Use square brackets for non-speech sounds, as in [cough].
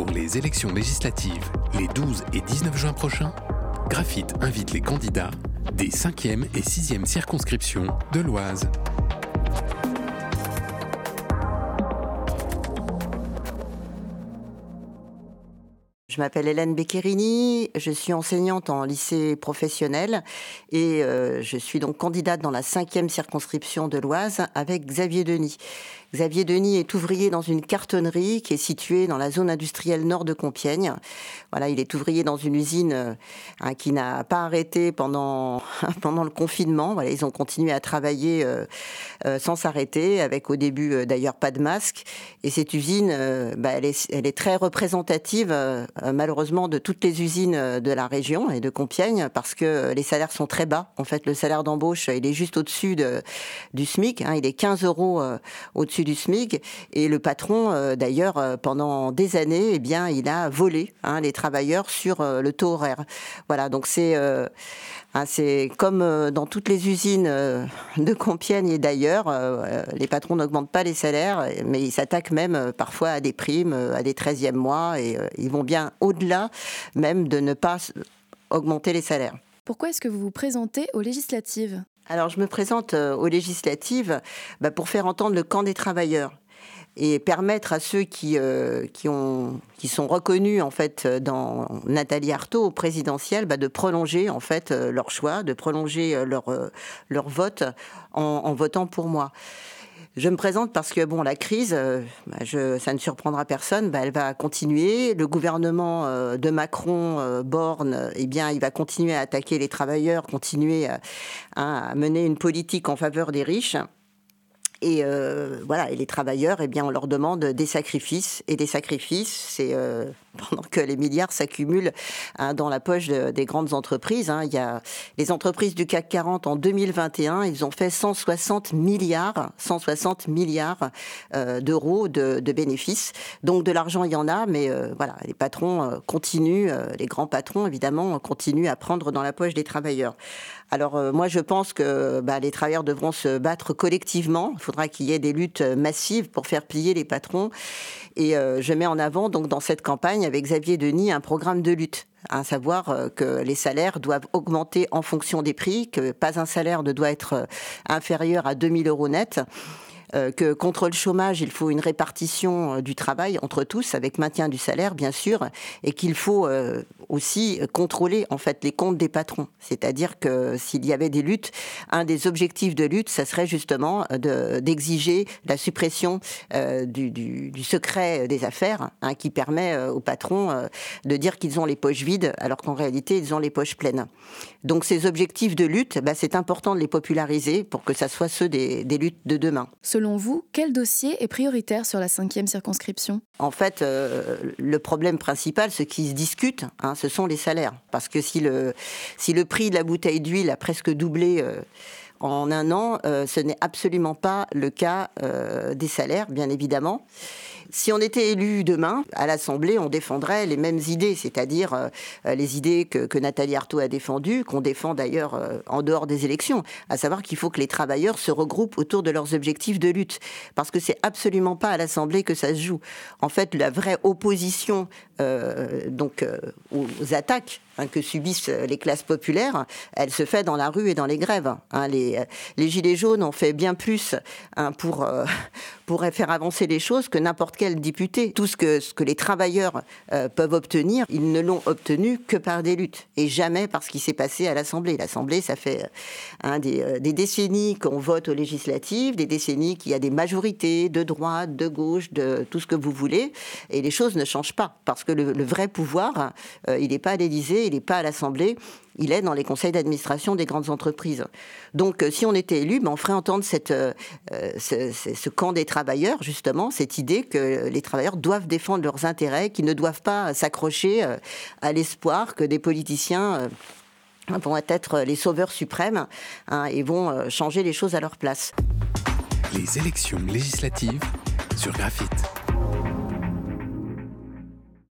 Pour les élections législatives, les 12 et 19 juin prochains, Graphite invite les candidats des 5e et 6e circonscriptions de l'Oise. Je m'appelle Hélène Beccherini, je suis enseignante en lycée professionnel et euh, je suis donc candidate dans la cinquième circonscription de l'Oise avec Xavier Denis. Xavier Denis est ouvrier dans une cartonnerie qui est située dans la zone industrielle nord de Compiègne. Voilà, il est ouvrier dans une usine euh, hein, qui n'a pas arrêté pendant [laughs] pendant le confinement. Voilà, ils ont continué à travailler euh, euh, sans s'arrêter, avec au début d'ailleurs pas de masque. Et cette usine, bah, elle, est, très représentative malheureusement de toutes les usines de la région et de Compiègne parce que les salaires sont très bas. En fait, le salaire d'embauche, il est juste au-dessus de, du SMIC. Hein, il est 15 euros au-dessus du SMIC. Et le patron, euh, d'ailleurs, euh, pendant des années, eh bien, il a volé hein, les travailleurs sur euh, le taux horaire. Voilà, donc c'est hein, comme dans toutes les usines de Compiègne et d'ailleurs, les patrons n'augmentent pas les salaires, mais ils s'attaquent même parfois à des primes, à des 13e mois, et ils vont bien au-delà même de ne pas augmenter les salaires. Pourquoi est-ce que vous vous présentez aux législatives? Alors, je me présente euh, aux législatives bah, pour faire entendre le camp des travailleurs et permettre à ceux qui, euh, sont reconnus en fait dans Nathalie Arthaud au présidentiel bah, de prolonger en fait euh, leur choix, de prolonger leur vote en votant pour moi. Je me présente parce que bon, la crise, euh, bah, ça ne surprendra personne, bah, elle va continuer. Le gouvernement euh, de Macron, euh, Borne, eh bien, il va continuer à attaquer les travailleurs, continuer à mener une politique en faveur des riches. Et voilà, et les travailleurs, eh bien, on leur demande des sacrifices et des sacrifices. C'est pendant que les milliards s'accumulent hein, dans la poche des grandes entreprises. Hein. Il y a les entreprises du CAC 40 en 2021, ils ont fait 160 milliards, 160 milliards euh, d'euros de, bénéfices. Donc de l'argent, il y en a, mais euh, voilà, les patrons euh, continuent, les grands patrons évidemment continuent à prendre dans la poche des travailleurs. Alors moi, je pense que bah, les travailleurs devront se battre collectivement faudra qu'il y ait des luttes massives pour faire plier les patrons. Et je mets en avant donc dans cette campagne avec Xavier Denis un programme de lutte à savoir euh, que les salaires doivent augmenter en fonction des prix, que pas un salaire ne doit être euh, inférieur à 2000 euros net. Euh, que contre le chômage, il faut une répartition du travail entre tous, avec maintien du salaire, bien sûr, et qu'il faut aussi contrôler en fait les comptes des patrons. C'est-à-dire que s'il y avait des luttes, un des objectifs de lutte, ça serait justement d'exiger la suppression du, du, du, secret des affaires, hein, qui permet aux patrons de dire qu'ils ont les poches vides, alors qu'en réalité, ils ont les poches pleines. Donc ces objectifs de lutte, bah, c'est important de les populariser pour que ça soit ceux des, des luttes de demain. Selon vous, quel dossier est prioritaire sur la cinquième circonscription? En fait, euh, le problème principal, ce qui se discute, hein, ce sont les salaires. Parce que si le, si le prix de la bouteille d'huile a presque doublé... Euh, en un an, euh, ce n'est absolument pas le cas des salaires, bien évidemment. Si on était élu demain à l'Assemblée, on défendrait les mêmes idées, c'est-à-dire euh, les idées que, Nathalie Arthaud a défendues, qu'on défend d'ailleurs euh, en dehors des élections, à savoir qu'il faut que les travailleurs se regroupent autour de leurs objectifs de lutte, parce que c'est absolument pas à l'Assemblée que ça se joue. En fait, la vraie opposition euh, donc aux attaques hein, que subissent les classes populaires, elle se fait dans la rue et dans les grèves. Hein. Les, les, gilets jaunes ont fait bien plus hein, pour [laughs] pour faire avancer les choses que n'importe quel député. Tout ce que, les travailleurs euh, peuvent obtenir, ils ne l'ont obtenu que par des luttes et jamais par ce qui s'est passé à l'Assemblée. L'Assemblée, ça fait euh, des, euh, des, décennies qu'on vote aux législatives, des décennies qu'il y a des majorités de droite, de gauche, de tout ce que vous voulez, et les choses ne changent pas parce que le, vrai pouvoir, il n'est pas à l'Élysée, il n'est pas à l'Assemblée il est dans les conseils d'administration des grandes entreprises. Donc, si on était élu, ben, on ferait entendre cette, ce, ce, camp des travailleurs, justement, cette idée que les travailleurs doivent défendre leurs intérêts, qu'ils ne doivent pas s'accrocher euh, à l'espoir que des politiciens euh, vont être les sauveurs suprêmes hein, et vont euh, changer les choses à leur place. Les élections législatives sur Graphite.